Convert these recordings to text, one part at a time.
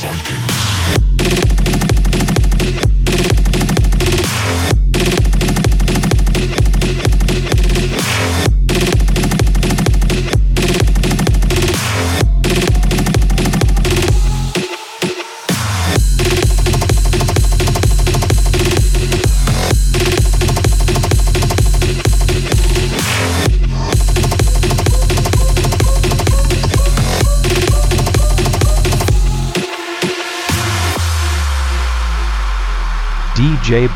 fucking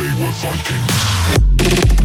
Best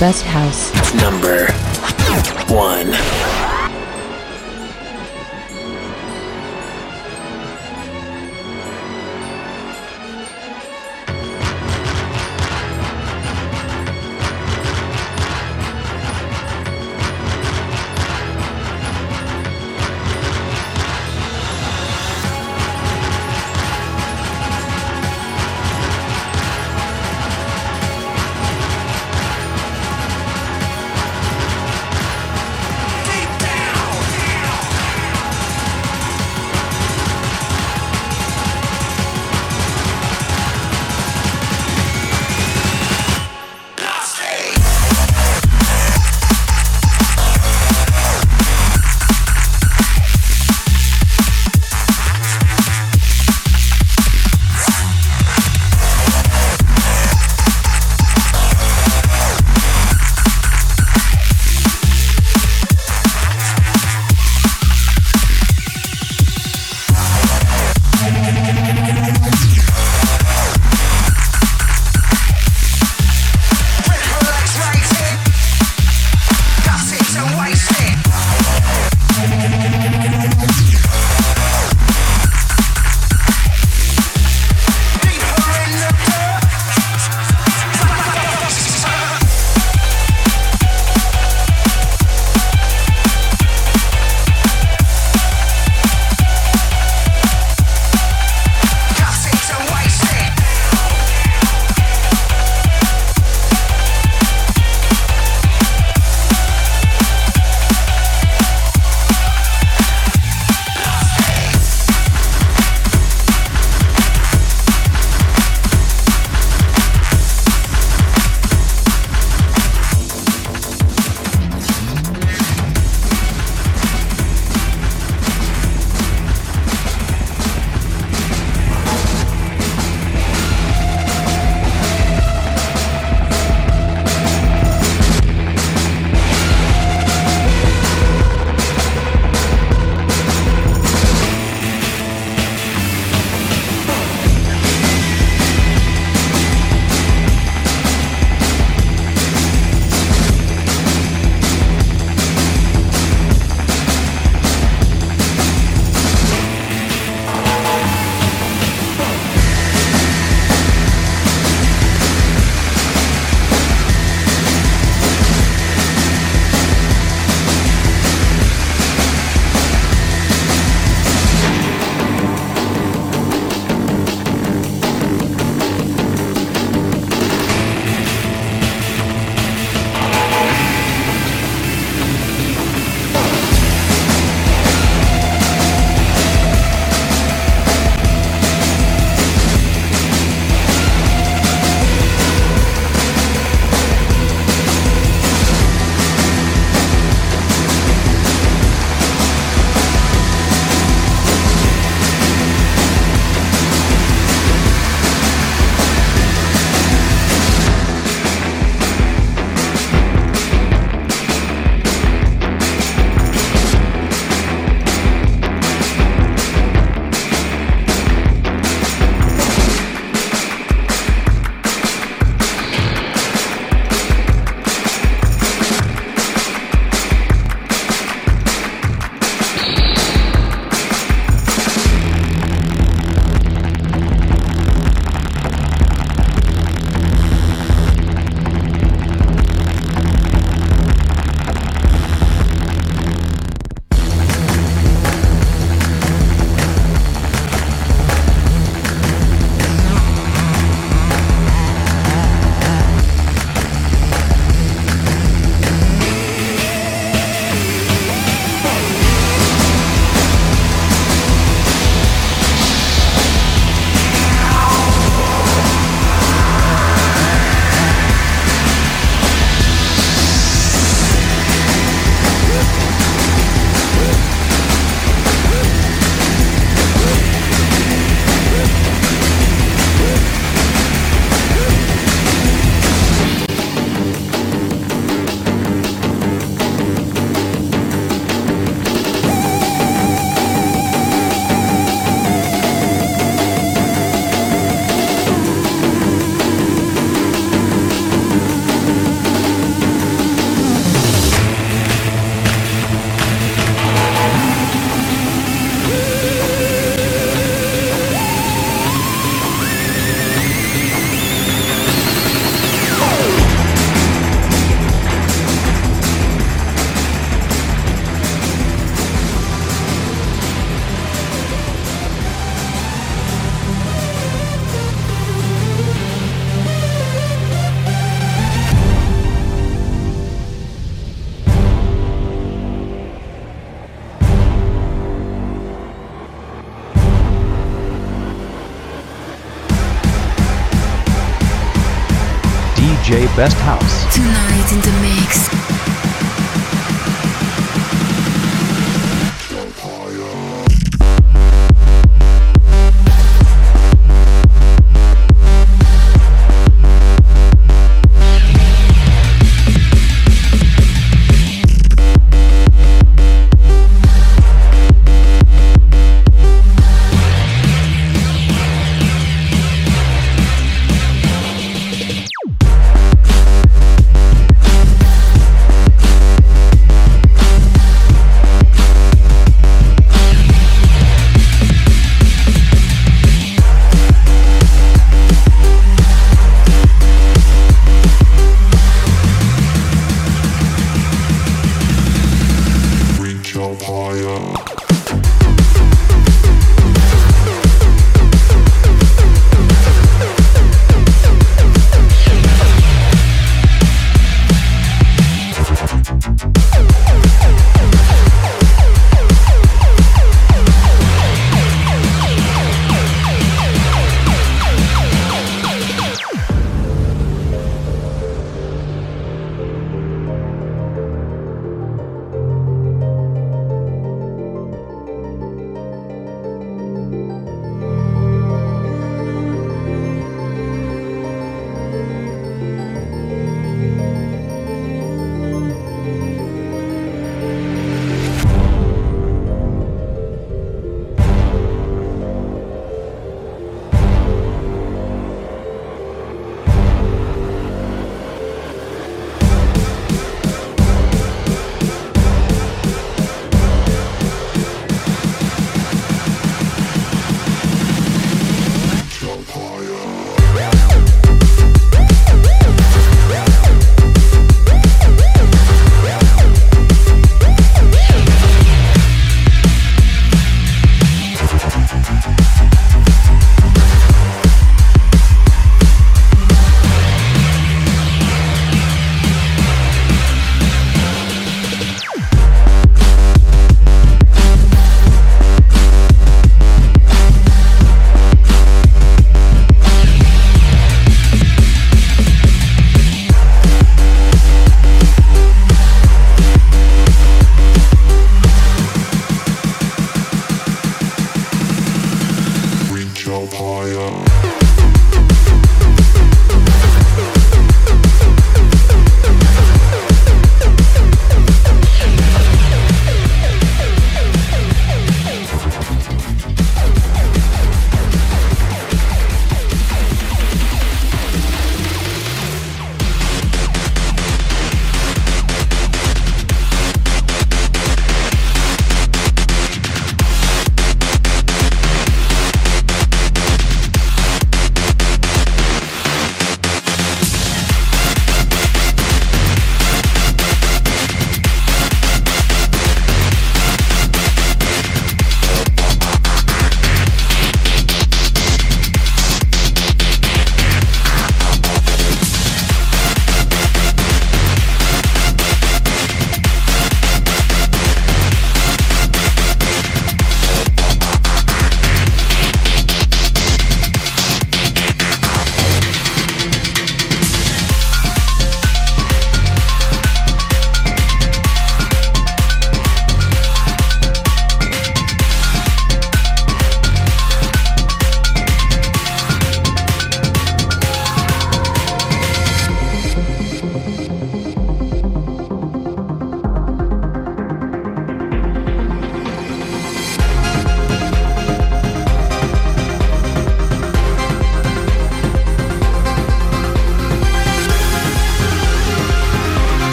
Best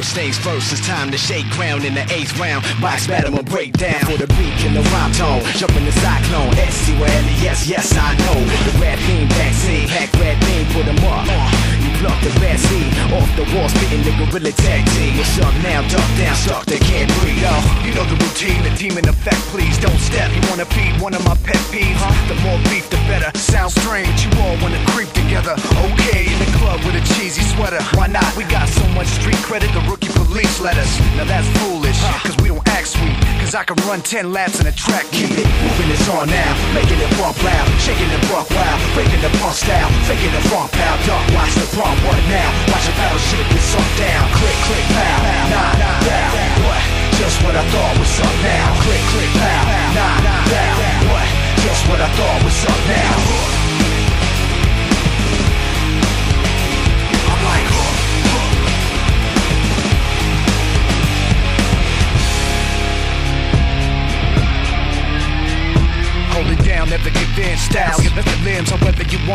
first things first, it's time to shake ground in the eighth round. Box battle and break down for the beat and the rhyme tone. Jump in the cyclone, S-C yes, yes, I know. The rap beam backseat, pack red beam, put them up. The off the wall, spitting the gorilla tag team. What's up now? Duck down, suck, they can't breathe. Yo, you know the routine, the demon effect, please don't step. You wanna feed one of my pet peeves? Huh? The more beef, the better. Sounds strange, you all wanna creep together. Okay, in the club with a cheesy sweater. Why not? We got so much street credit, the rookie police let us. Now that's foolish, cause we don't act sweet. Cause I can run 10 laps in a track. Keep it moving, it's on now. Making it bump loud, shaking the buck wild, breaking the punk style, faking the front pow. Duck, watch the pump, what now? Watch the battleship get sunk down. Click, click, pow, nah, down. What? Just what I thought was up now. Click, click, pow, nah, down.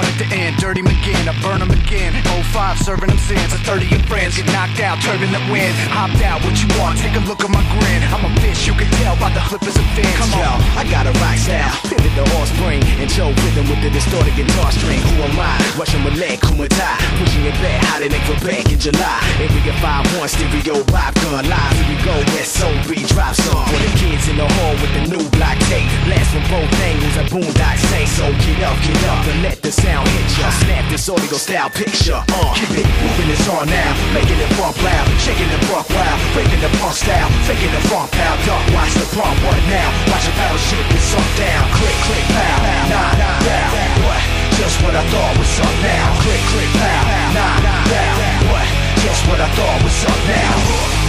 It to end. Dirty McGinn, I burn them again. 05, serving them sins. A 30 of friends get knocked out, turbulent wind. Hopped out, what you want? Take a look at my grin. I'm a bitch, you can tell by the flippers and fins. Come on, I got a rock style. Pivot the offspring and Joe rhythm with the distorted guitar string. Who am I? Russian Malay, Kumata. Pushing it back, hotter than Quebec in July. Area 5-1, stereo, vibe gun live. Here we go, SOB drop song. For the kids in the hall with the new block tape. Blast from both angles, a boondock say so. Get up, get up, and let the sound hit ya. Snap this audio style picture. Uh, keep it moving, it's on now. Making it bump loud, shaking the buck wild, breaking the punk style, faking the front pow. Duck, watch the pump, what now? Watch the battle shit get sunk down. Click, click, pow, nah, down. What? Just what I thought was up now. Click, click, pow, nah, down. What? Just what I thought was up now.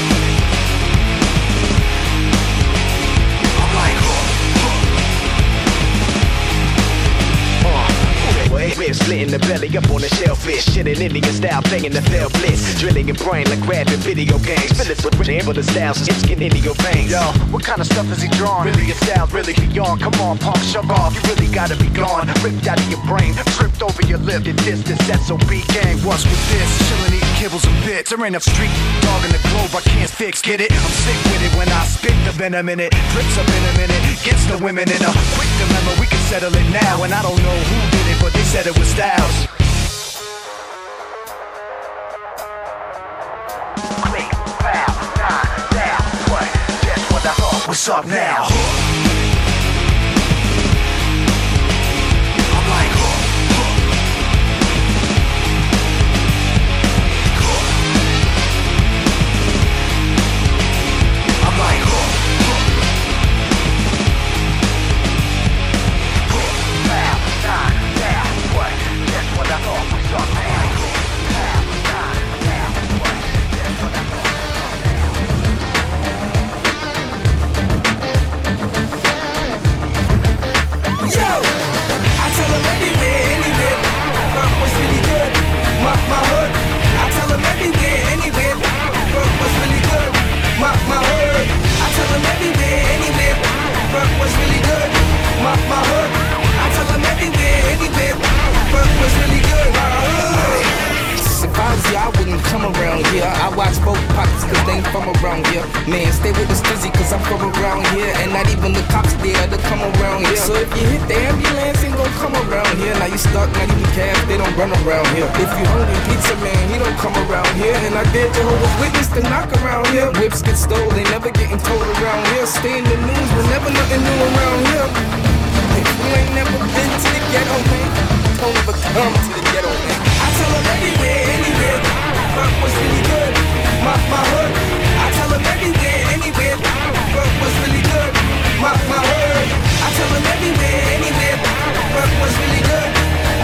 Ribs splitting the belly up on the shellfish. Shit in Indian style, playing the fell blitz. Drilling your brain like grabbing video games. Fill it with rich the styles is getting into your veins. Yo, what kind of stuff is he drawing? Really, your style really beyond. Come on, punk, shove off. You really gotta be gone. Ripped out of your brain, tripped over your lip. The distance, that's OB gang. What's with this? Chillin', eating kibbles and bits. There ain't a street dog in the globe I can't fix. Get it? I'm sick with it when I spit the venom in it. Drips up in a minute. Gets the women in a quick dilemma. We can settle it now. And I don't know who did it, but they said it was Styles. Click, pow, nah, down. What? Guess what I thought? What's up now? Man, stay with the stizzy cause I'm from around here. And not even the cops there to come around here. So if you hit the ambulance, ain't gon' come around here. Now you stuck, not even cash, they don't run around here. If you hungry pizza man, he don't come around here. And I dare Jehovah's Witness to knock around here. Whips get stolen, they never getting told around here. Stay in the news, but never nothing new around here. You ain't never been to the ghetto, man, don't ever come to the ghetto, man. I tell them everywhere, anywhere. Fuck what's really good. My, my hood. Anywhere. What's really good. My, my. I tell everywhere, anywhere. What's really good.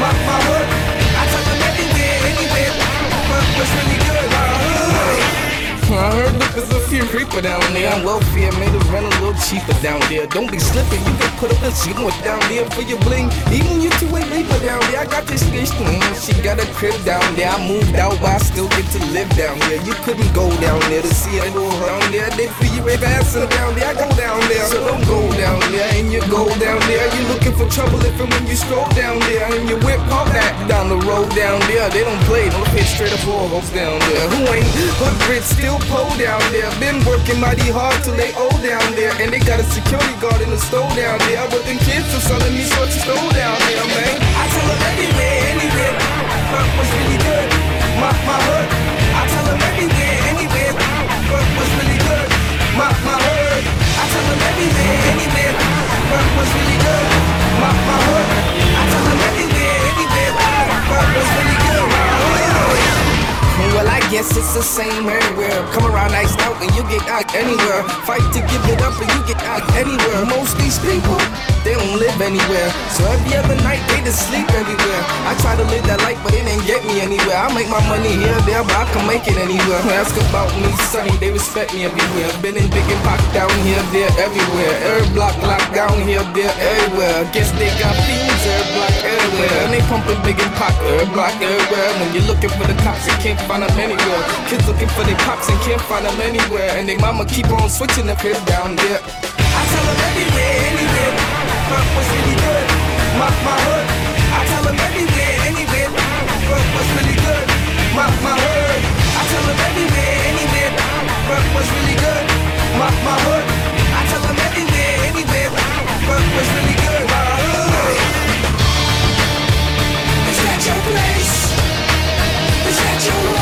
My, my. I everywhere, anywhere. What's really good. My hood. I heard there's a few reaper down there. I'm welfare made it run a little cheaper down there. Don't be slipping, you can put up a sequence down there for your bling. Even you two-way reaper down there. I got this bitch, she got a crib down there. I moved out, but I still get to live down here. You couldn't go down there to see a little down there. They feel you if answer down there. I go down there, so don't go down there. And you go down there, you looking for trouble if and when you stroll down there and you whip all that down the road. down there. They don't play, don't pitch straight up all down there. Who ain't hood rich, still pole down there. Been working mighty hard till they old down there. And they got a security guard in the store down there. But them kids are selling me sorts of stole down there, man. I tell them everywhere, anywhere. Fuck was really good. My, my hood. I tell them everywhere, anywhere. Fuck was really good. My, my hood. I tell them everywhere, anywhere. Fuck was really good. My, my hood. I tell them everywhere, anywhere. Fuck was really good. Well, I guess it's the same everywhere. Come around iced out and you get out anywhere. Fight to give it up and you get out anywhere. Most these people, they don't live anywhere. So every other night they just sleep everywhere. I try to live that life, but it ain't get me anywhere. I make my money here, there, but I can make it anywhere. Ask about me, sonny, they respect me everywhere. Been in big and pop down here, there, everywhere. Every block locked down here, there, everywhere. Guess they got fiends every block everywhere. And they pumping big and pop every block everywhere. When you're looking for the cops, you can't find them anywhere. Kids looking for their pops and can't find them anywhere. And they mama keep on switching the down there. I tell them everywhere, anywhere. Fuck was really good. My, my hood. I tell them everywhere, anywhere. Fuck was really good. My, my hood. I tell them everywhere, anywhere. Fuck was really good. My, my hood. Anywhere. My hood. Is that your place? Is that your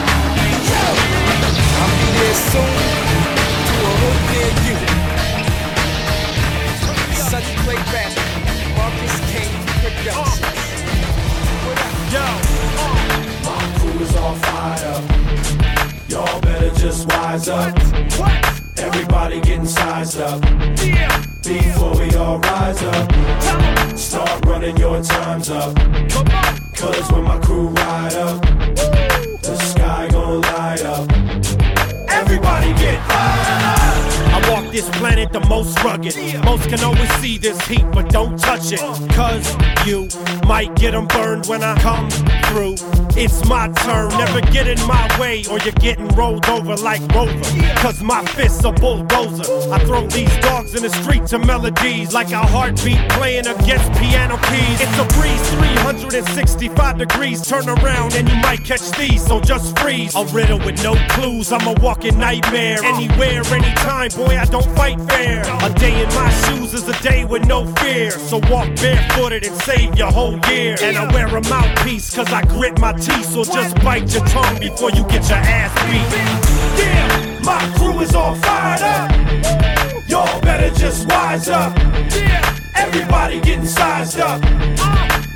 rugged. Most can always see this heat, but don't touch it. Cause you might get 'em burned when I come through. It's my turn, never get in my way, or you're getting rolled over like Rover. Cause my fists are bulldozer. I throw these dogs in the street to melodies like a heartbeat playing against piano keys. It's a breeze, 365 degrees. Turn around and you might catch these, so just freeze. A riddle with no clues, I'm a walking nightmare. Anywhere, anytime, boy, I don't fight fair. A day in my shoes is a day with no fear. So walk barefooted and save your whole And I wear a mouthpiece cause I grit my teeth. So just bite your tongue before you get your ass beat. Yeah, my crew is all fired up. Y'all better just wise up. Yeah, everybody getting sized up.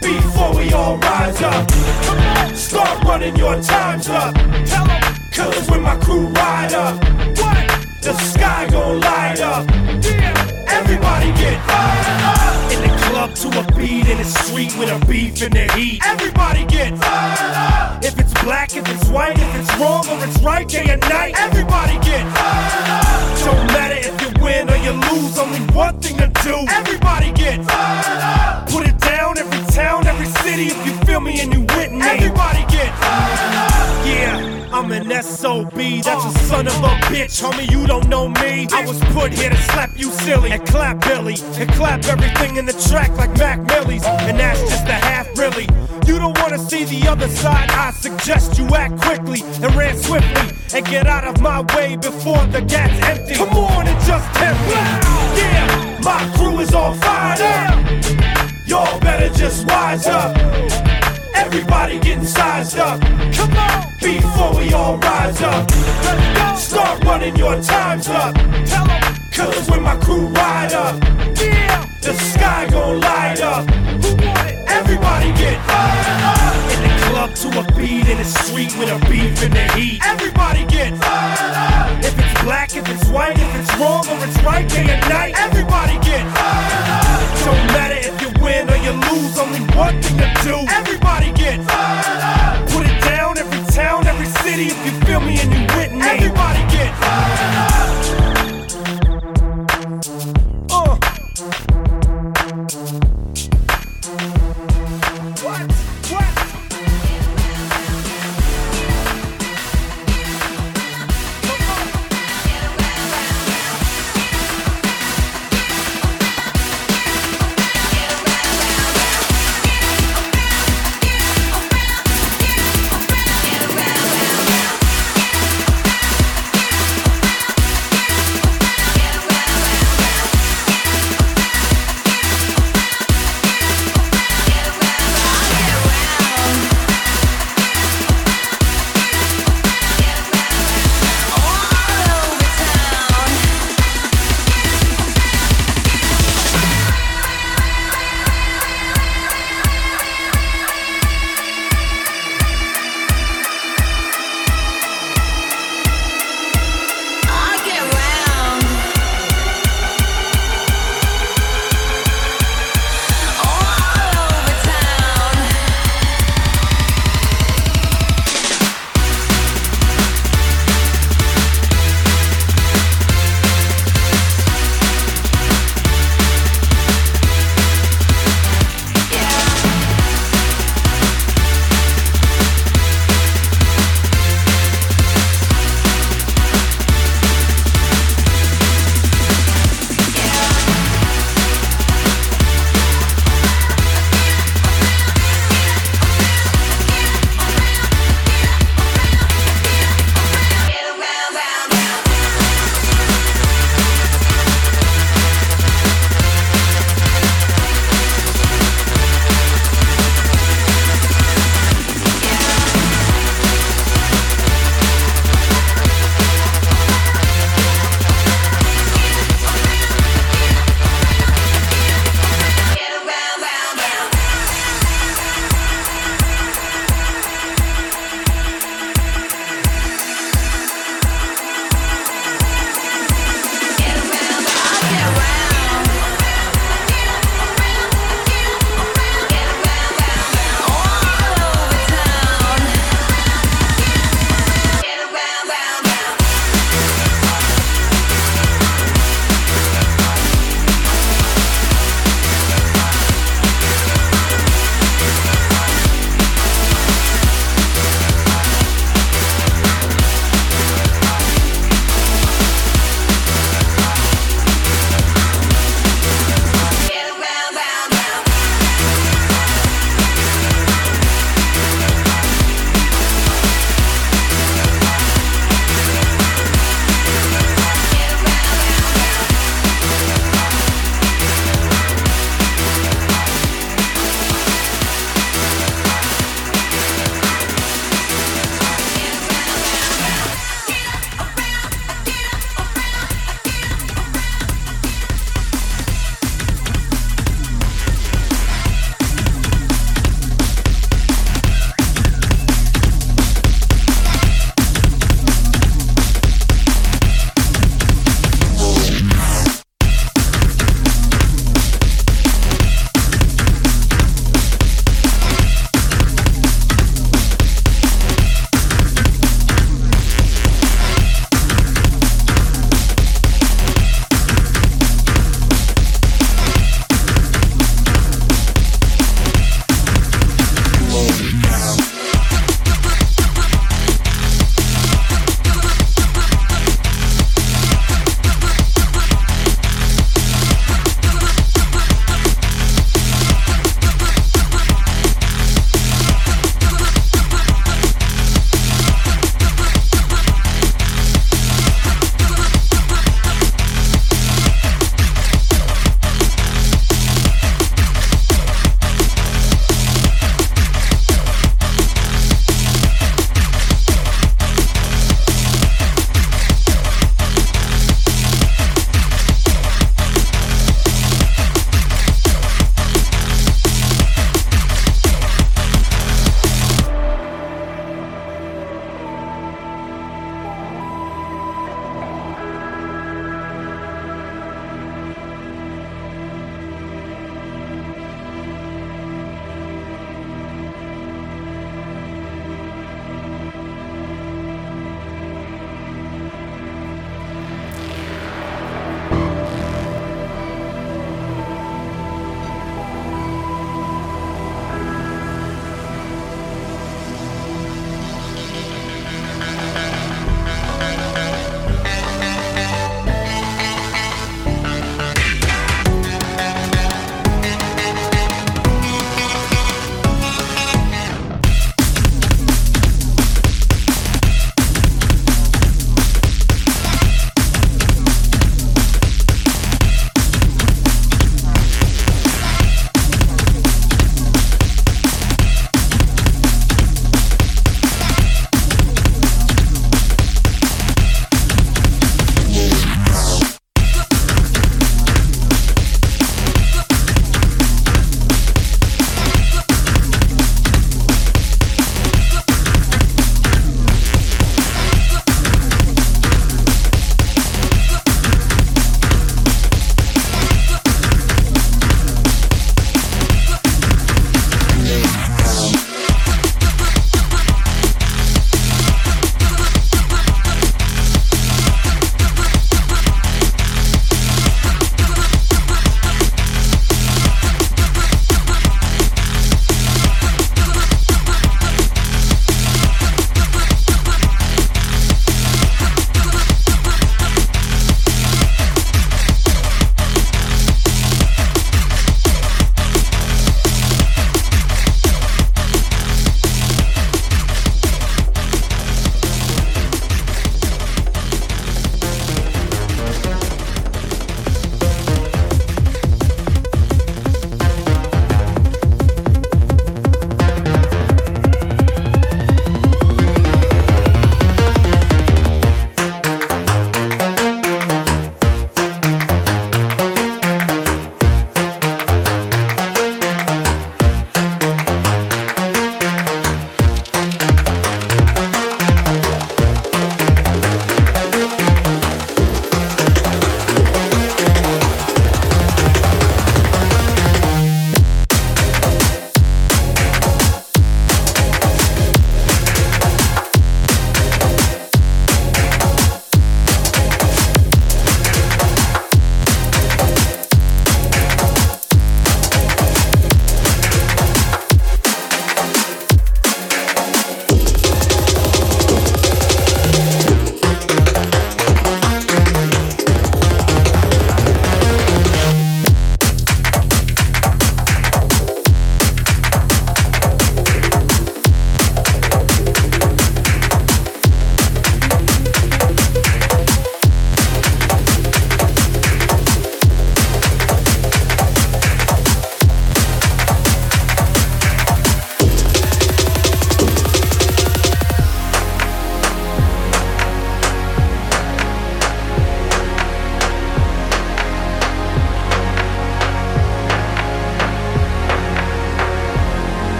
Before we all rise up, start running your times up. Cause when my crew ride up, the sky gon' light up. Everybody get fired up. Club to a beat, in the street with a beef in the heat. Everybody get fired up. If it's black, if it's white, if it's wrong or it's right, day and night. Everybody get up. Don't matter if you win or you lose, only one thing to do. Everybody get up. Put it down, every town, every city, if you feel me and you with me. Everybody get up. Yeah. I'm an SOB, that's a son of a bitch, homie. You don't know me. I was put here to slap you silly and clap Billy and clap everything in the track like Mac Millie's, and that's just the half really. You don't wanna see the other side. I suggest you act quickly and ran swiftly and get out of my way before the gas empty. Come on and just tempt me. Yeah, my crew is on fire. Y'all better just wise up. Everybody getting sized up. Come on. Before we all rise up. Start running your times up. Tell 'em. Cause when my crew ride up, yeah, the sky gon' light up. Everybody get fired up. In the club to a beat, in the street with a beef in the heat. Everybody get fired up. If it's black, if it's white, if it's wrong or it's right, day and night. Everybody get fired up. Don't matter if you win or you lose, only one thing to do. Everybody get fired up. Put it down, every town, every city, if you feel me and you with me. Everybody get fired up. Thank you.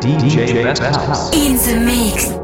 DJ Best House. In the mix.